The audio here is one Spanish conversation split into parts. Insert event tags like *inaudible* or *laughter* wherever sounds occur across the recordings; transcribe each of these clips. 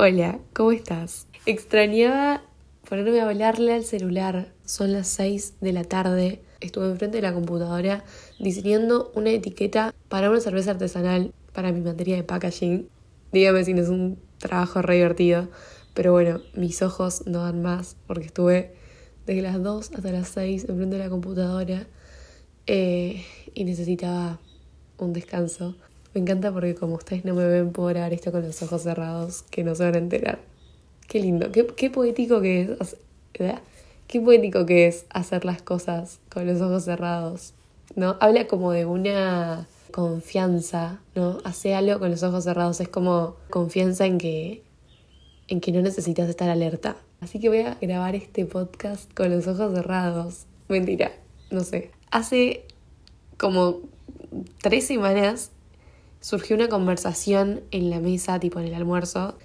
Hola, ¿cómo estás? Extrañaba ponerme a hablarle al celular. Son las 6 de la tarde. Estuve enfrente de la computadora diseñando una etiqueta para una cerveza artesanal para mi materia de packaging. Dígame si no es un trabajo re divertido. Pero bueno, mis ojos no dan más porque estuve desde las 2 hasta las 6 enfrente de la computadora eh, y necesitaba un descanso. Me encanta porque como ustedes no me ven, puedo grabar esto con los ojos cerrados, que no se van a enterar. Qué lindo, qué, qué poético que es. Qué poético que es hacer las cosas con los ojos cerrados. ¿No? Habla como de una confianza, ¿no? Hace algo con los ojos cerrados. Es como confianza en que, en que no necesitas estar alerta. Así que voy a grabar este podcast con los ojos cerrados. Mentira, no sé. Hace como tres semanas surgió una conversación en la mesa, tipo en el almuerzo,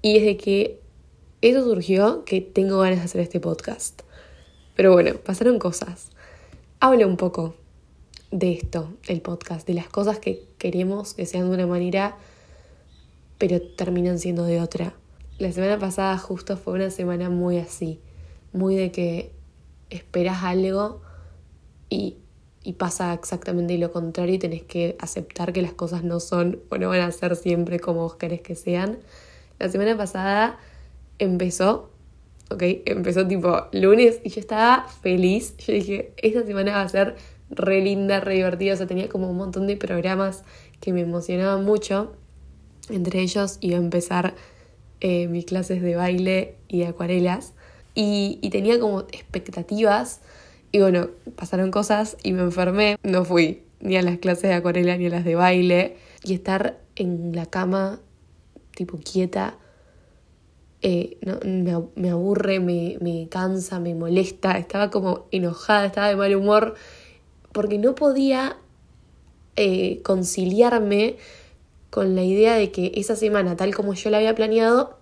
y desde que eso surgió que tengo ganas de hacer este podcast. Pero bueno, pasaron cosas. Hablo un poco de esto, el podcast, de las cosas que queremos que sean de una manera, pero terminan siendo de otra. La semana pasada justo fue una semana muy así, muy de que esperas algo y y pasa exactamente lo contrario y tenés que aceptar que las cosas no son o no van a ser siempre como vos querés que sean. La semana pasada empezó, ok, empezó tipo lunes y yo estaba feliz. Yo dije, esta semana va a ser re linda, re divertida. O sea, tenía como un montón de programas que me emocionaban mucho. Entre ellos iba a empezar eh, mis clases de baile y de acuarelas. Y, y tenía como expectativas y bueno, pasaron cosas y me enfermé. No fui ni a las clases de acuarela ni a las de baile. Y estar en la cama, tipo quieta, eh, no, me, aburre, me, cansa, me molesta. Estaba como enojada, estaba de mal humor, porque no podía eh, conciliarme con la idea de que esa semana, tal como yo la había planeado,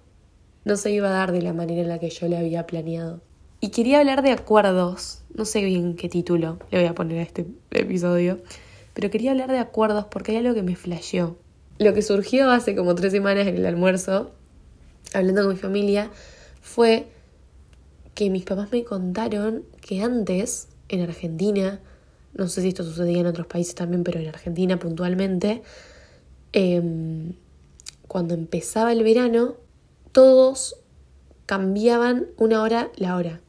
no se iba a dar de la manera en la que yo la había planeado. Y quería hablar de acuerdos, no sé bien qué título le voy a poner a este episodio, pero quería hablar de acuerdos porque hay algo que me flasheó. Lo que surgió hace como tres semanas en el almuerzo, hablando con mi familia, fue que mis papás me contaron que antes, en Argentina, no sé si esto sucedía en otros países también, pero en Argentina puntualmente, em, cuando empezaba el verano, todos cambiaban una hora la hora.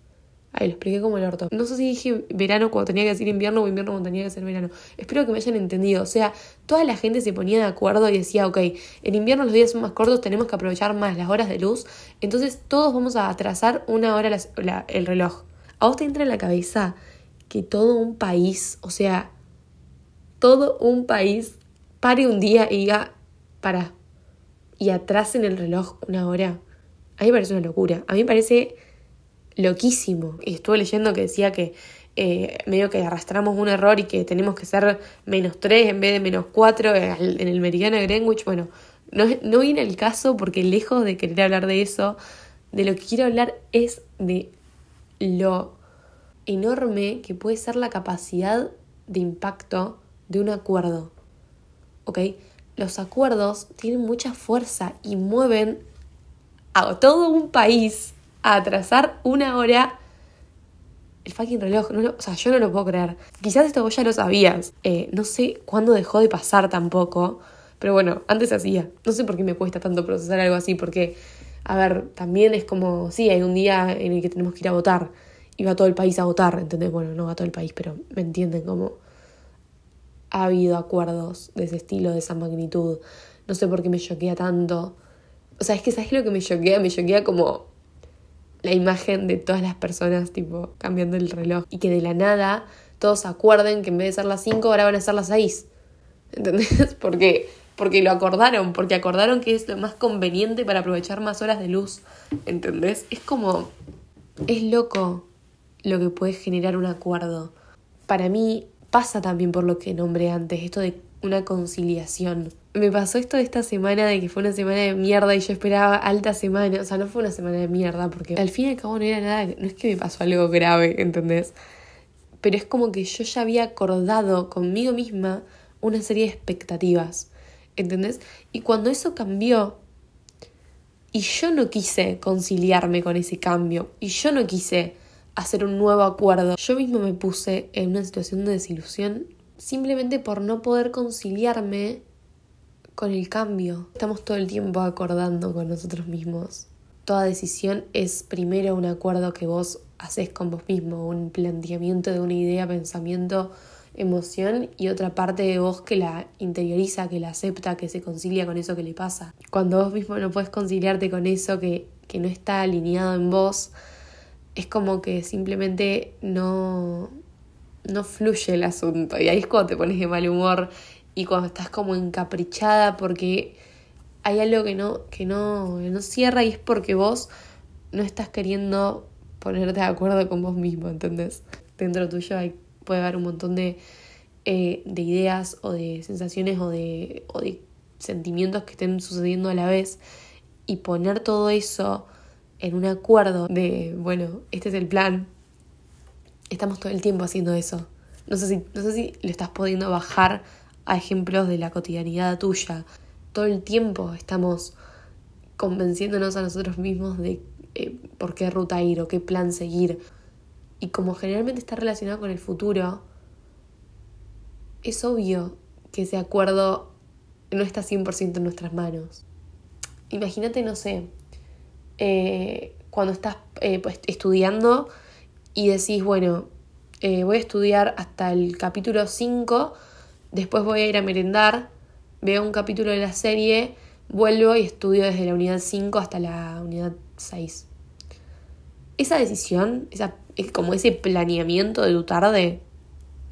Ahí lo expliqué como el orto. No sé si dije verano cuando tenía que decir invierno o invierno cuando tenía que ser verano. Espero que me hayan entendido. O sea, toda la gente se ponía de acuerdo y decía, ok, en invierno los días son más cortos, tenemos que aprovechar más las horas de luz. Entonces todos vamos a atrasar una hora el reloj. A vos te entra en la cabeza que todo un país, o sea, todo un país pare un día y diga, para, y atrasen el reloj una hora. A mí me parece una locura. A mí me parece loquísimo. Y estuve leyendo que decía que eh, medio que arrastramos un error y que tenemos que ser menos 3 en vez de menos 4 en el meridiano de Greenwich. Bueno, no, no viene el caso porque lejos de querer hablar de eso, de lo que quiero hablar es de lo enorme que puede ser la capacidad de impacto de un acuerdo. ¿Ok? Los acuerdos tienen mucha fuerza y mueven a todo un país atrasar una hora el fucking reloj. No o sea, yo no lo puedo creer. Quizás esto vos ya lo sabías. Eh, no sé cuándo dejó de pasar tampoco. Pero bueno, antes hacía. No sé por qué me cuesta tanto procesar algo así. Porque, a ver, también es como, sí, hay un día en el que tenemos que ir a votar. Y va todo el país a votar, ¿entendés? Bueno, no va todo el país, pero me entienden como ha habido acuerdos de ese estilo, de esa magnitud. No sé por qué me choquea tanto. O sea, es que ¿sabes lo que me choquea? Me choquea como la imagen de todas las personas, tipo, cambiando el reloj. Y que de la nada todos acuerden que en vez de ser las 5, ahora van a ser las 6. ¿Entendés? *laughs* Porque, porque lo acordaron, porque acordaron que es lo más conveniente para aprovechar más horas de luz. ¿Entendés? Es como. Es loco lo que puede generar un acuerdo. Para mí pasa también por lo que nombré antes, esto de una conciliación. Me pasó esto de esta semana de que fue una semana de mierda y yo esperaba alta semana. O sea, no fue una semana de mierda porque al fin y al cabo no era nada, no es que me pasó algo grave, ¿entendés? Pero es como que yo ya había acordado conmigo misma una serie de expectativas, ¿entendés? Y cuando eso cambió, Y yo no quise conciliarme con ese cambio. Y yo no quise hacer un nuevo acuerdo. Yo mismo me puse en una situación de desilusión simplemente por no poder conciliarme con el cambio. Estamos todo el tiempo acordando con nosotros mismos. Toda decisión es primero un acuerdo que vos haces con vos mismo, un planteamiento de una idea, pensamiento, emoción y otra parte de vos que la interioriza, que la acepta, que se concilia con eso que le pasa. Cuando vos mismo no puedes conciliarte con eso que, que no está alineado en vos, es como que simplemente no, no fluye el asunto. Y ahí es cuando te pones de mal humor y cuando estás como encaprichada porque hay algo que no, que no, no cierra y es porque vos no estás queriendo ponerte de acuerdo con vos mismo, ¿entendés? Dentro tuyo hay, puede haber un montón de, eh, de ideas o de sensaciones o de, o de sentimientos que estén sucediendo a la vez y poner todo eso en un acuerdo de, bueno, este es el plan. Estamos todo el tiempo haciendo eso. No sé si, no sé si lo estás pudiendo bajar a ejemplos de la cotidianidad tuya. Todo el tiempo estamos convenciéndonos a nosotros mismos de eh, por qué ruta ir o qué plan seguir. Y como generalmente está relacionado con el futuro, es obvio que ese acuerdo no está 100% en nuestras manos. Imagínate, no sé, eh, cuando estás eh, pues, estudiando y decís, bueno, eh, voy a estudiar hasta el capítulo 5, después voy a ir a merendar, veo un capítulo de la serie, vuelvo y estudio desde la unidad 5 hasta la unidad 6. Esa decisión, esa, es como ese planeamiento de tu tarde,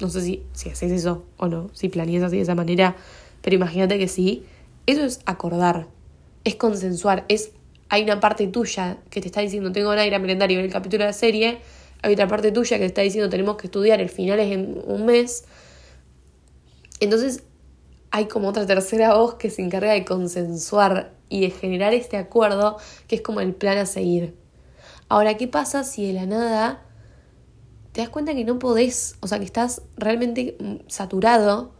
no sé si, si haces eso o no, si planeas así de esa manera, pero imagínate que sí, eso es acordar, es consensuar, es hay una parte tuya que te está diciendo tengo ganas de ir a merendar y ver el capítulo de la serie, hay otra parte tuya que te está diciendo tenemos que estudiar, el final es en un mes. Entonces hay como otra tercera voz que se encarga de consensuar y de generar este acuerdo que es como el plan a seguir. Ahora, ¿qué pasa si de la nada te das cuenta que no podés, o sea, que estás realmente saturado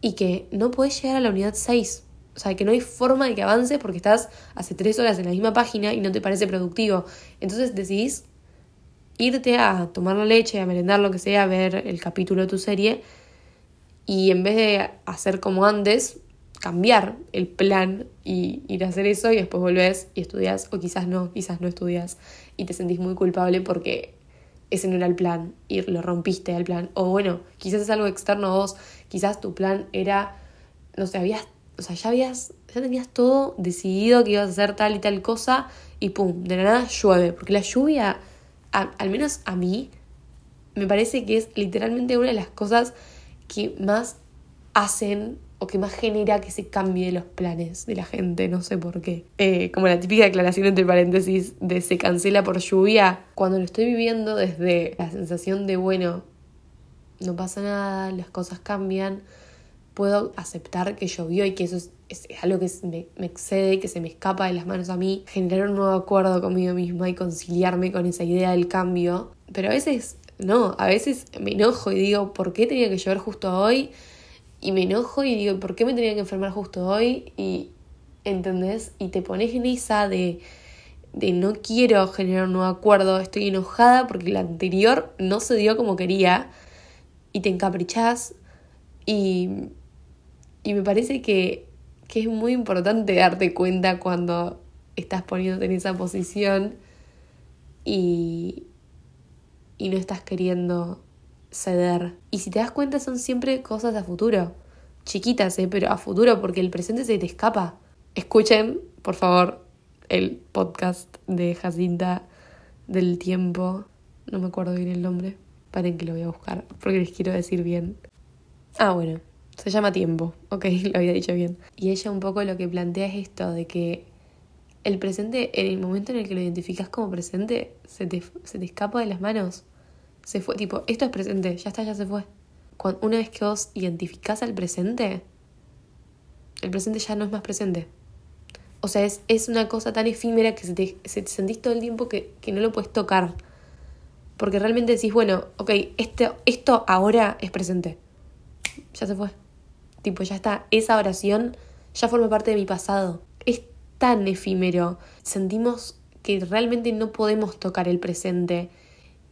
y que no podés llegar a la unidad 6? O sea, que no hay forma de que avances porque estás hace tres horas en la misma página y no te parece productivo. Entonces decidís irte a tomar la leche, a merendar lo que sea, a ver el capítulo de tu serie y en vez de hacer como antes, cambiar el plan y ir a hacer eso y después volvés y estudias o quizás no, quizás no estudias y te sentís muy culpable porque ese no era el plan y lo rompiste el plan. O bueno, quizás es algo externo a vos, quizás tu plan era, no sé, habías o sea, ya habías, ya tenías todo decidido que ibas a hacer tal y tal cosa y pum, de la nada llueve, porque la lluvia, al menos a mí, me parece que es literalmente una de las cosas que más hacen o que más genera que se cambie los planes de la gente, no sé por qué. Eh, como la típica declaración entre paréntesis de se cancela por lluvia, cuando lo estoy viviendo desde la sensación de, bueno, no pasa nada, las cosas cambian, puedo aceptar que llovió y que eso es, algo que me, me, excede, que se me escapa de las manos a mí, generar un nuevo acuerdo conmigo misma y conciliarme con esa idea del cambio. Pero a veces no, a veces me enojo y digo, ¿por qué tenía que llover justo hoy? Y me enojo y digo, ¿por qué me tenía que enfermar justo hoy? Y, ¿entendés? Y te pones en esa de, de no quiero generar un nuevo acuerdo, estoy enojada porque el anterior no se dio como quería y te encaprichás y y me parece que, que es muy importante darte cuenta cuando estás poniéndote en esa posición y, y no estás queriendo ceder. Y si te das cuenta son siempre cosas a futuro. Chiquitas, ¿eh? pero a futuro porque el presente se te escapa. Escuchen, por favor, el podcast de Jacinta del tiempo. No me acuerdo bien el nombre. Paren que lo voy a buscar porque les quiero decir bien. Ah, bueno, se llama tiempo, *laughs* ok, lo había dicho bien. Y ella un poco lo que plantea es esto, de que el presente, en el momento en el que lo identificas como presente, se te, se te escapa de las manos. Se fue, tipo, esto es presente, ya está, ya se fue. Cuando, una vez que vos identificás al presente, el presente ya no es más presente. O sea, es, es una cosa tan efímera que se te, se te sentís todo el tiempo que, que no lo puedes tocar. Porque realmente decís, bueno, ok, esto, esto ahora es presente. *laughs* Ya se fue. Tipo, ya está, esa oración ya forma parte de mi pasado. Es tan efímero. Sentimos que realmente no podemos tocar el presente,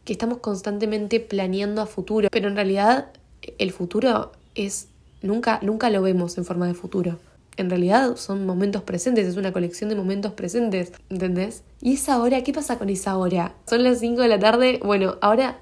que estamos constantemente planeando a futuro, pero en realidad el futuro es nunca nunca lo vemos en forma de futuro. En realidad son momentos presentes, es una colección de momentos presentes, ¿entendés? ¿Y esa hora? ¿Qué pasa con esa hora? Son las 5 de la tarde, bueno, ahora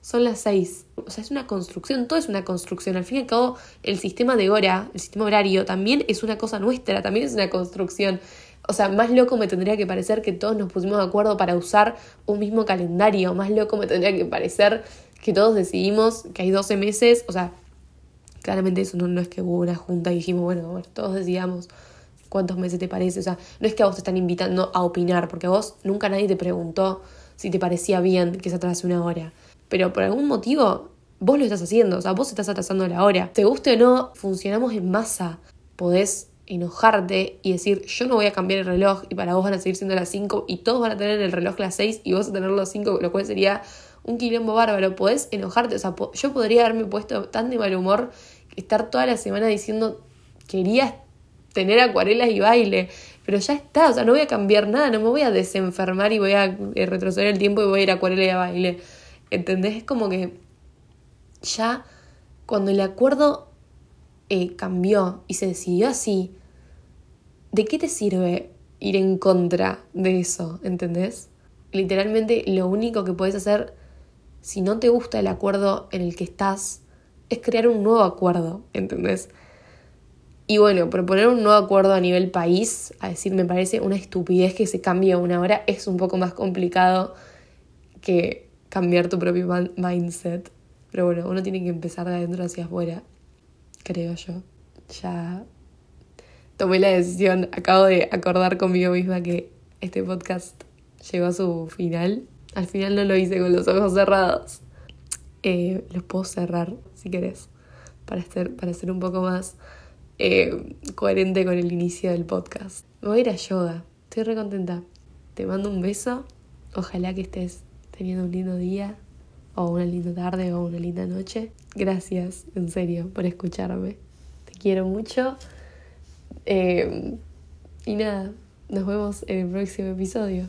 son las 6. O sea, es una construcción, todo es una construcción. Al fin y al cabo, el sistema de hora, el sistema horario, también es una cosa nuestra, también es una construcción. O sea, más loco me tendría que parecer que todos nos pusimos de acuerdo para usar un mismo calendario. Más loco me tendría que parecer que todos decidimos que hay 12 meses. O sea, claramente eso no, es que hubo una junta y dijimos, bueno, todos decidamos cuántos meses te parece. O sea, no es que a vos te están invitando a opinar, porque a vos nunca nadie te preguntó si te parecía bien que se atrase una hora pero por algún motivo vos lo estás haciendo, o sea, vos estás atrasando la hora. Te guste o no, funcionamos en masa. Podés enojarte y decir, yo no voy a cambiar el reloj y para vos van a seguir siendo las 5 y todos van a tener el reloj las 6 y vos a tener los 5, lo cual sería un quilombo bárbaro. Podés enojarte, o sea, yo podría haberme puesto tan de mal humor estar toda la semana diciendo, quería tener acuarelas y baile, pero ya está, o sea, no voy a cambiar nada, no me voy a desenfermar y voy a eh, retroceder el tiempo y voy a ir a acuarela y a baile. ¿Entendés? Es como que ya cuando el acuerdo eh, cambió y se decidió así, ¿de qué te sirve ir en contra de eso? ¿Entendés? Literalmente lo único que puedes hacer si no te gusta el acuerdo en el que estás es crear un nuevo acuerdo, ¿entendés? Y bueno, proponer un nuevo acuerdo a nivel país, a decir, me parece una estupidez que se cambie una hora, es un poco más complicado que cambiar tu propio mindset. Pero bueno, uno tiene que empezar de adentro hacia afuera, creo yo. Ya tomé la decisión, acabo de acordar conmigo misma que este podcast llegó a su final. Al final no lo hice con los ojos cerrados. Eh, los puedo cerrar si querés, para ser, para ser un poco más eh, coherente con el inicio del podcast. Me voy a ir a yoga, estoy re contenta. Te mando un beso, ojalá que estés teniendo un lindo día o una linda tarde o una linda noche. Gracias, en serio, por escucharme. Te quiero mucho. Eh, y nada, nos vemos en el próximo episodio.